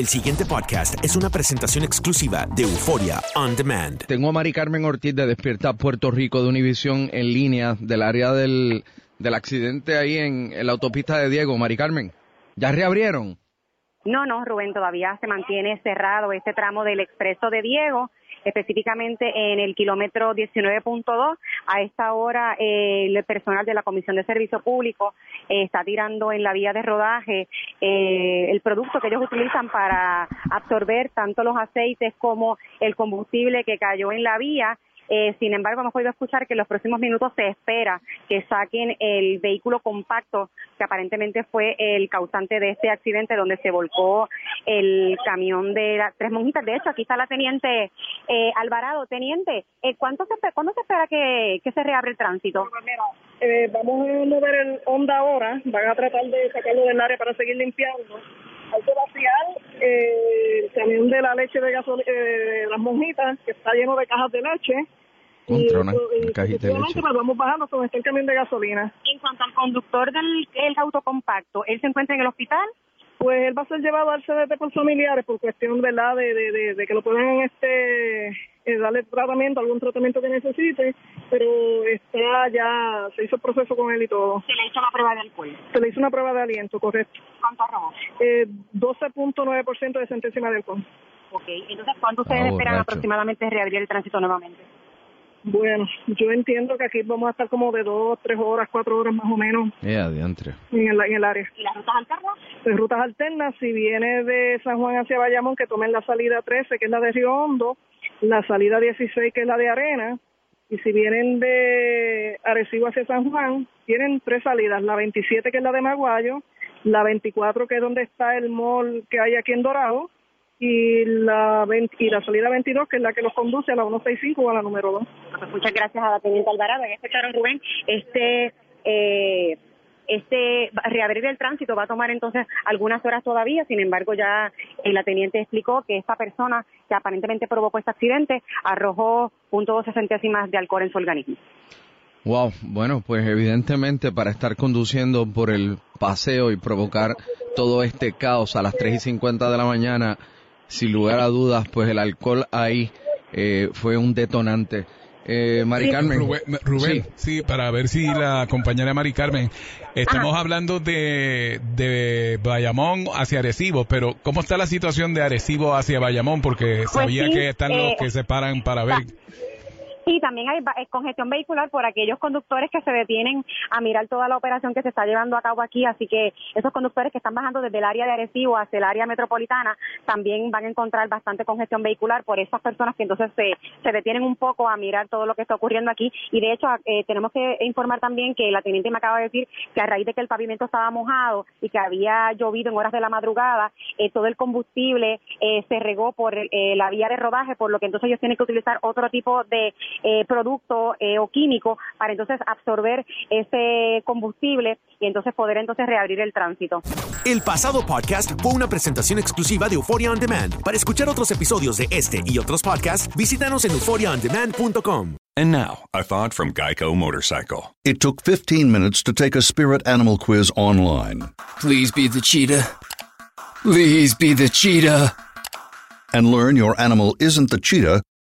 El siguiente podcast es una presentación exclusiva de Euforia On Demand. Tengo a Mari Carmen Ortiz de Despierta Puerto Rico de Univisión en línea del área del, del accidente ahí en, en la autopista de Diego. Mari Carmen, ¿ya reabrieron? No, no, Rubén, todavía se mantiene cerrado este tramo del expreso de Diego específicamente en el kilómetro 19.2. A esta hora el personal de la Comisión de Servicio Público eh, está tirando en la vía de rodaje eh, el producto que ellos utilizan para absorber tanto los aceites como el combustible que cayó en la vía eh, sin embargo, hemos podido escuchar que en los próximos minutos se espera que saquen el vehículo compacto que aparentemente fue el causante de este accidente donde se volcó el camión de las tres monjitas. De hecho, aquí está la teniente eh, Alvarado. Teniente, eh, ¿cuánto se, ¿cuándo se espera que, se reabre el tránsito? Eh, vamos a mover el Honda ahora, van a tratar de sacarlo del área para seguir limpiando. Hay que vaciar el camión de la leche de gasolina, de las monjitas, que está lleno de cajas de leche contra una, cajita de leche. Pues vamos bajando con este camión de gasolina. En cuanto al conductor del el auto compacto, ¿él se encuentra en el hospital? Pues él va a ser llevado al CDT por familiares por cuestión, ¿verdad?, de, de, de, que lo puedan este, eh, darle tratamiento, algún tratamiento que necesite, pero está ya, se hizo el proceso con él y todo. ¿Se le hizo una prueba de alcohol? Se le hizo una prueba de aliento, correcto. ¿Cuánto arrojó? Eh, 12.9% de centésima de alcohol. Ok, entonces, ¿cuánto ustedes ah, esperan aproximadamente reabrir el tránsito nuevamente? Bueno, yo entiendo que aquí vamos a estar como de dos, tres horas, cuatro horas más o menos. Yeah, adiantre. En el, en el área. ¿Y las rutas alternas? Pues rutas alternas, si viene de San Juan hacia Bayamón, que tomen la salida 13, que es la de Río Hondo, la salida 16, que es la de Arena, y si vienen de Arecibo hacia San Juan, tienen tres salidas, la 27, que es la de Maguayo, la 24, que es donde está el mall que hay aquí en Dorado, y la, y la salida 22, que es la que los conduce a la 165 o a la número 2. Pues muchas gracias a la teniente Alvarado. Ya escucharon, Rubén, este... Eh, este reabrir el tránsito va a tomar entonces algunas horas todavía, sin embargo ya eh, la teniente explicó que esta persona que aparentemente provocó este accidente arrojó .12 centésimas de alcohol en su organismo. Wow, bueno, pues evidentemente para estar conduciendo por el paseo y provocar todo este caos a las 3 y 50 de la mañana, sin lugar a dudas, pues el alcohol ahí eh, fue un detonante. Eh, Mari Carmen. Rubén, sí. para ver si la compañera Mari Carmen, estamos hablando de, de Bayamón hacia Arecibo, pero ¿cómo está la situación de Arecibo hacia Bayamón? Porque pues sabía que están los eh, que se paran para ver. Y también hay eh, congestión vehicular por aquellos conductores que se detienen a mirar toda la operación que se está llevando a cabo aquí. Así que esos conductores que están bajando desde el área de Arecibo hacia el área metropolitana también van a encontrar bastante congestión vehicular por esas personas que entonces se, se detienen un poco a mirar todo lo que está ocurriendo aquí. Y de hecho, eh, tenemos que informar también que la teniente me acaba de decir que a raíz de que el pavimento estaba mojado y que había llovido en horas de la madrugada, eh, todo el combustible se regó por la vía de rodaje, por lo que entonces ellos tienen que utilizar otro tipo de eh, producto eh, o químico para entonces absorber ese combustible y entonces poder entonces reabrir el tránsito. El pasado podcast fue una presentación exclusiva de Euphoria On Demand. Para escuchar otros episodios de este y otros podcasts, visítanos en euphoriaondemand.com. And now, a thought from Geico Motorcycle. It took 15 minutes to take a spirit animal quiz online. Please be the cheetah. Please be the cheetah. And learn your animal isn't the cheetah